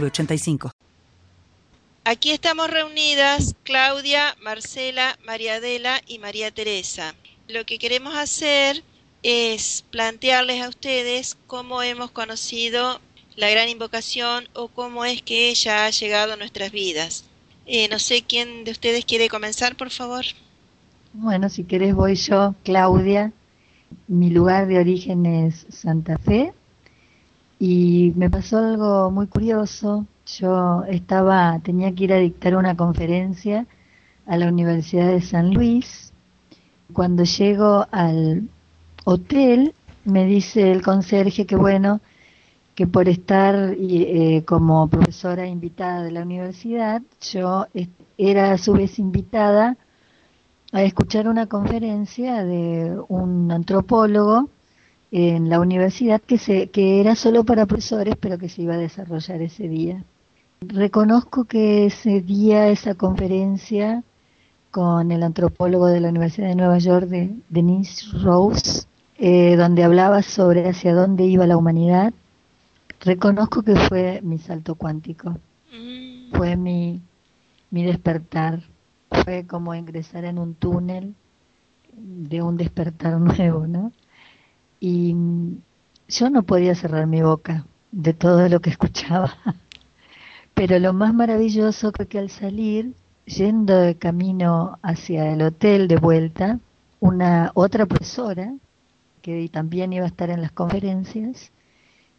906985. Aquí estamos reunidas Claudia, Marcela, María Adela y María Teresa. Lo que queremos hacer es plantearles a ustedes cómo hemos conocido la gran invocación o cómo es que ella ha llegado a nuestras vidas. Eh, no sé quién de ustedes quiere comenzar, por favor. Bueno, si querés voy yo, Claudia. Mi lugar de origen es Santa Fe y me pasó algo muy curioso. Yo estaba, tenía que ir a dictar una conferencia a la Universidad de San Luis. Cuando llego al hotel, me dice el conserje que bueno, que por estar eh, como profesora invitada de la universidad, yo era a su vez invitada a escuchar una conferencia de un antropólogo en la universidad que, se, que era solo para profesores, pero que se iba a desarrollar ese día. Reconozco que ese día, esa conferencia con el antropólogo de la Universidad de Nueva York, de Denise Rose, eh, donde hablaba sobre hacia dónde iba la humanidad, reconozco que fue mi salto cuántico, mm. fue mi, mi despertar, fue como ingresar en un túnel de un despertar nuevo, ¿no? Y yo no podía cerrar mi boca de todo lo que escuchaba. Pero lo más maravilloso fue que al salir, yendo de camino hacia el hotel de vuelta, una otra profesora, que también iba a estar en las conferencias,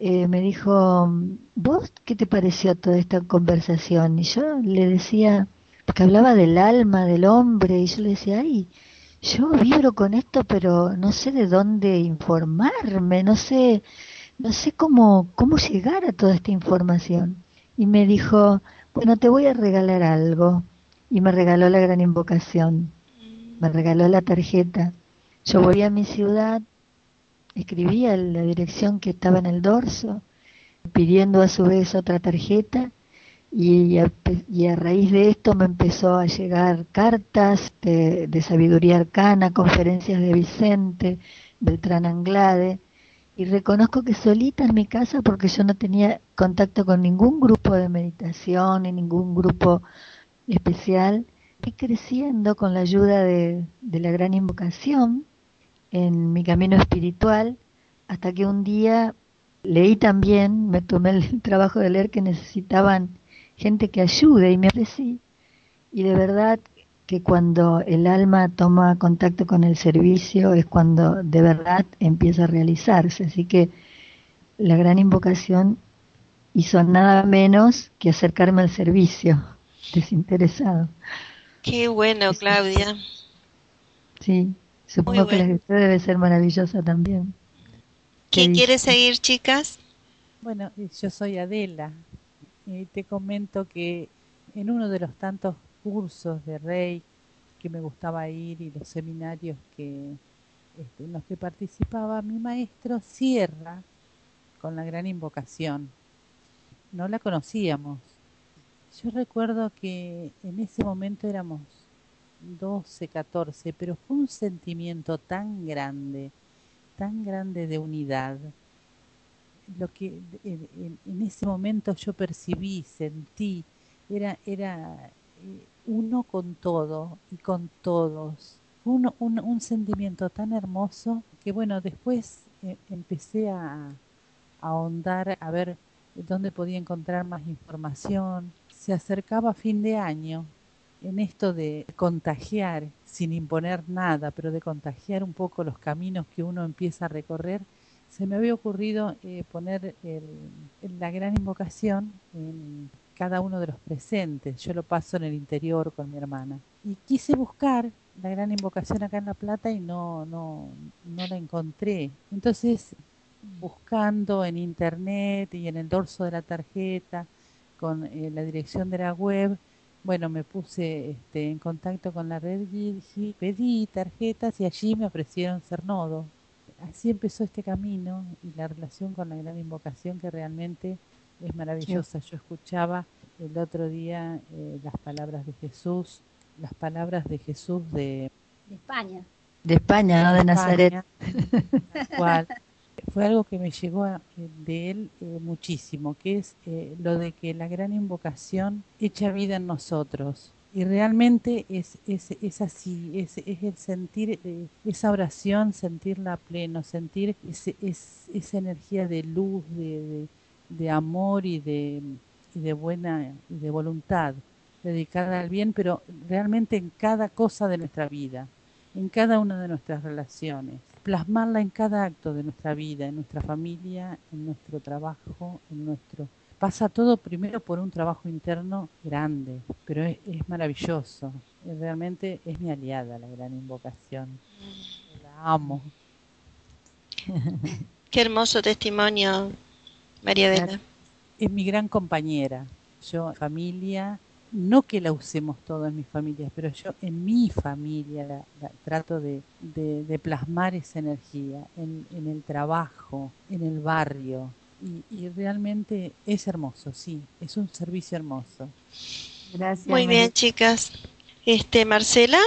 eh, me dijo, ¿vos qué te pareció toda esta conversación? Y yo le decía, porque hablaba del alma, del hombre, y yo le decía, ay, yo vibro con esto, pero no sé de dónde informarme, no sé, no sé cómo, cómo llegar a toda esta información. Y me dijo, bueno, te voy a regalar algo. Y me regaló la gran invocación, me regaló la tarjeta. Yo volví a mi ciudad, escribía la dirección que estaba en el dorso, pidiendo a su vez otra tarjeta y a, raíz de esto me empezó a llegar cartas de, sabiduría arcana, conferencias de Vicente, Beltrán Anglade, y reconozco que solita en mi casa, porque yo no tenía contacto con ningún grupo de meditación ni ningún grupo especial, fui creciendo con la ayuda de, de la gran invocación en mi camino espiritual, hasta que un día leí también, me tomé el trabajo de leer que necesitaban gente que ayude y me ofrecí. Y de verdad que cuando el alma toma contacto con el servicio es cuando de verdad empieza a realizarse. Así que la gran invocación hizo nada menos que acercarme al servicio desinteresado. Qué bueno, Claudia. Sí, supongo que la de usted debe ser maravillosa también. ¿Quién quiere seguir, chicas? Bueno, yo soy Adela, y te comento que en uno de los tantos cursos de Rey que me gustaba ir y los seminarios que este, en los que participaba, mi maestro cierra con la gran invocación. No la conocíamos. Yo recuerdo que en ese momento éramos 12, 14, pero fue un sentimiento tan grande, tan grande de unidad, lo que en, ese momento yo percibí, sentí, era, era eh, uno con todo y con todos. un, un, sentimiento tan hermoso que bueno, después eh, empecé a, a ahondar, a ver dónde podía encontrar más información. Se acercaba fin de año en esto de contagiar, sin imponer nada, pero de contagiar un poco los caminos que uno empieza a recorrer se me había ocurrido eh, poner la gran invocación en cada uno de los presentes. Yo lo paso en el interior con mi hermana. Y quise buscar la gran invocación acá en La Plata y no, no, no la encontré. Entonces, buscando en internet y en el dorso de la tarjeta, con eh, la dirección de la web, bueno, me puse este, en contacto con la red y pedí tarjetas y allí me ofrecieron ser nodo. Así empezó este camino y la relación con la gran invocación que realmente es maravillosa. Yo escuchaba el otro día eh, las palabras de Jesús, las palabras de Jesús de, de España. De España, no de, Nazaret. Fue algo que me llegó de él eh, muchísimo, que es eh, lo de que la gran invocación echa vida en nosotros. Y realmente es, es, es así, es, es el sentir esa oración, sentirla pleno, sentir ese, es, esa energía de luz, de, de amor y de, y de buena y de voluntad dedicada al bien, pero realmente en cada cosa de nuestra vida, en cada una de nuestras relaciones, plasmarla en cada acto de nuestra vida, en nuestra familia, en nuestro trabajo, en nuestro pasa todo primero por un trabajo interno grande, pero es, es maravilloso. Realmente es mi aliada la gran invocación. La amo. Qué hermoso testimonio, María Adela. Es mi gran compañera. Yo, familia, no que la usemos todo en mis familias, pero yo en mi familia la, trato de, de, plasmar esa energía en, en, el trabajo, en el barrio. Y, y, realmente es hermoso, sí, es un servicio hermoso. Gracias. Muy bien, chicas. Este, Marcela.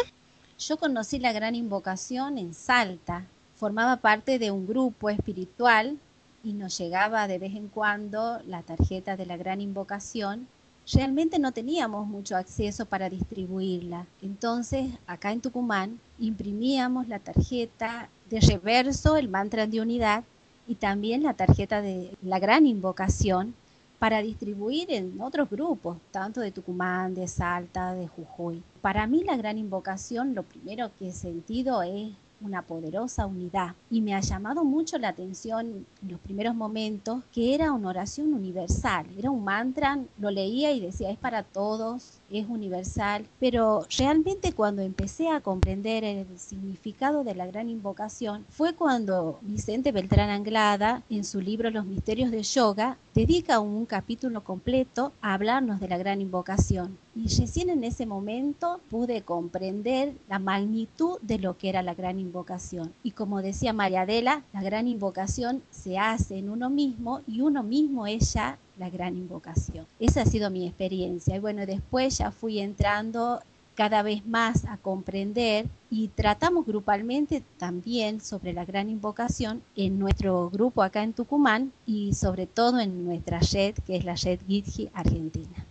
Yo conocí la gran invocación en Salta. Formaba parte de un grupo espiritual y nos llegaba de vez en cuando la tarjeta de la gran invocación. Realmente no teníamos mucho acceso para distribuirla. Entonces, acá en Tucumán, imprimíamos la tarjeta de reverso, el mantra de unidad, y también la tarjeta de la gran invocación para distribuir en otros grupos, tanto de Tucumán, de Salta, de Jujuy. Para mí la gran invocación, lo primero que he sentido es una poderosa unidad. Y me ha llamado mucho la atención en los primeros momentos que era una oración universal, era un mantra, lo leía y decía es para todos, es universal, pero realmente cuando empecé a comprender el significado de la gran invocación fue cuando Vicente Beltrán Anglada, en su libro Los Misterios de Yoga, dedica un capítulo completo a hablarnos de la gran invocación. Y recién en ese momento pude comprender la magnitud de lo que era la gran invocación. Y como decía María Adela, la gran invocación se hace en uno mismo y uno mismo es ya la gran invocación. Esa ha sido mi experiencia. Y bueno, después ya fui entrando cada vez más a comprender y tratamos grupalmente también sobre la gran invocación en nuestro grupo acá en Tucumán y sobre todo en nuestra red que es la red Gitji Argentina.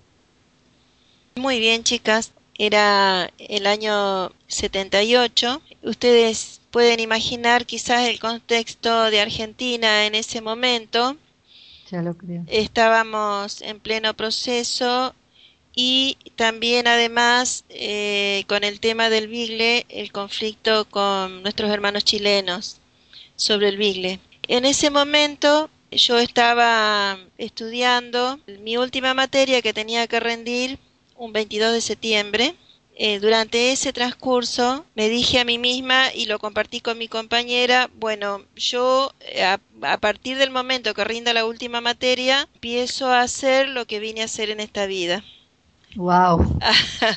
Muy bien chicas, era el año 78. Ustedes pueden imaginar quizás el contexto de Argentina en ese momento. Estábamos en pleno proceso y también además eh, con el tema del Bigle, el conflicto con nuestros hermanos chilenos sobre el Bigle. En ese momento yo estaba estudiando mi última materia que tenía que rendir un 22 de septiembre. Eh, durante ese transcurso me dije a mí misma y lo compartí con mi compañera, bueno, yo eh, a, a, partir del momento que rinda la última materia, empiezo a hacer lo que vine a hacer en esta vida. Wow.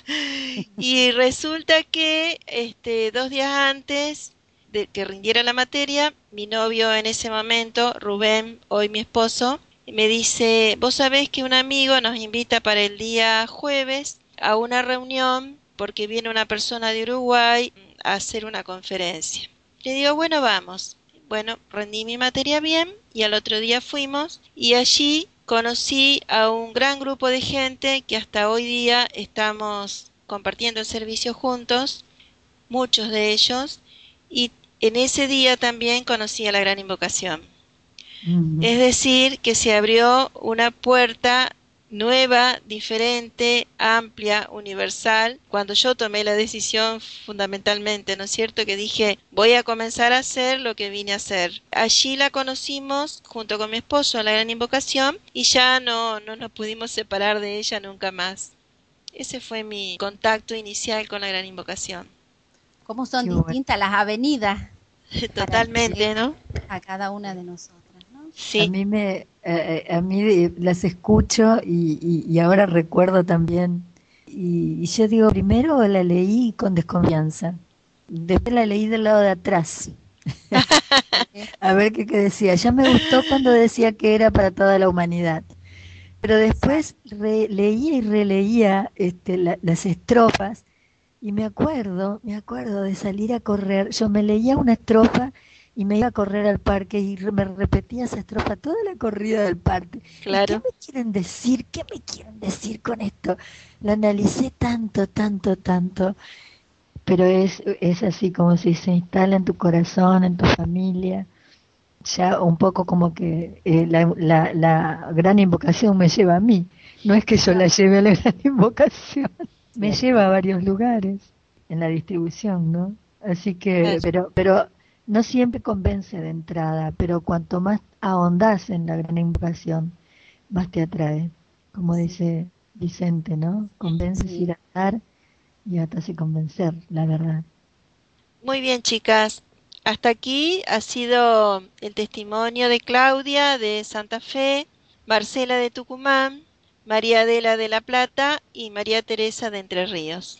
y resulta que este, dos días antes de que rindiera la materia, mi novio en ese momento, Rubén, hoy mi esposo, me dice, vos sabés que un amigo nos invita para el día jueves a una reunión porque viene una persona de Uruguay a hacer una conferencia. Le digo, bueno, vamos. Bueno, rendí mi materia bien y al otro día fuimos y allí conocí a un gran grupo de gente que hasta hoy día estamos compartiendo el servicio juntos, muchos de ellos, y en ese día también conocí a la gran invocación. Es decir, que se abrió una puerta nueva, diferente, amplia, universal, cuando yo tomé la decisión fundamentalmente, ¿no es cierto? Que dije, voy a comenzar a hacer lo que vine a hacer. Allí la conocimos junto con mi esposo en la gran invocación y ya no, no nos pudimos separar de ella nunca más. Ese fue mi contacto inicial con la gran invocación. ¿Cómo son distintas las avenidas? Totalmente, ¿no? A cada una de nosotros. Sí. A mí me, eh, a mí las escucho y, y, ahora recuerdo también. Y, y, yo digo, primero la leí con desconfianza, después la leí del lado de atrás. a ver qué, qué, decía. Ya me gustó cuando decía que era para toda la humanidad. Pero después leía y releía este, las estrofas y me acuerdo, me acuerdo de salir a correr. Yo me leía una estrofa y me iba a correr al parque y me repetía esa estrofa toda la corrida del parque. Claro. ¿Qué me quieren decir? ¿Qué me quieren decir con esto? Lo analicé tanto, tanto, tanto, pero es, es así como si se instala en tu corazón, en tu familia ya un poco como que eh, la, la, la, gran invocación me lleva a mí. No es que yo la lleve a la gran invocación, me lleva a varios lugares en la distribución, ¿no? Así que, pero, pero no siempre convence de entrada, pero cuanto más ahondas en la gran invocación, más te atrae, como dice Vicente, ¿no? Convences ir a dar y hasta se convencer, la verdad. Muy bien, chicas. Hasta aquí ha sido el testimonio de Claudia de Santa Fe, Marcela de Tucumán, María Adela de La Plata y María Teresa de Entre Ríos.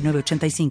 85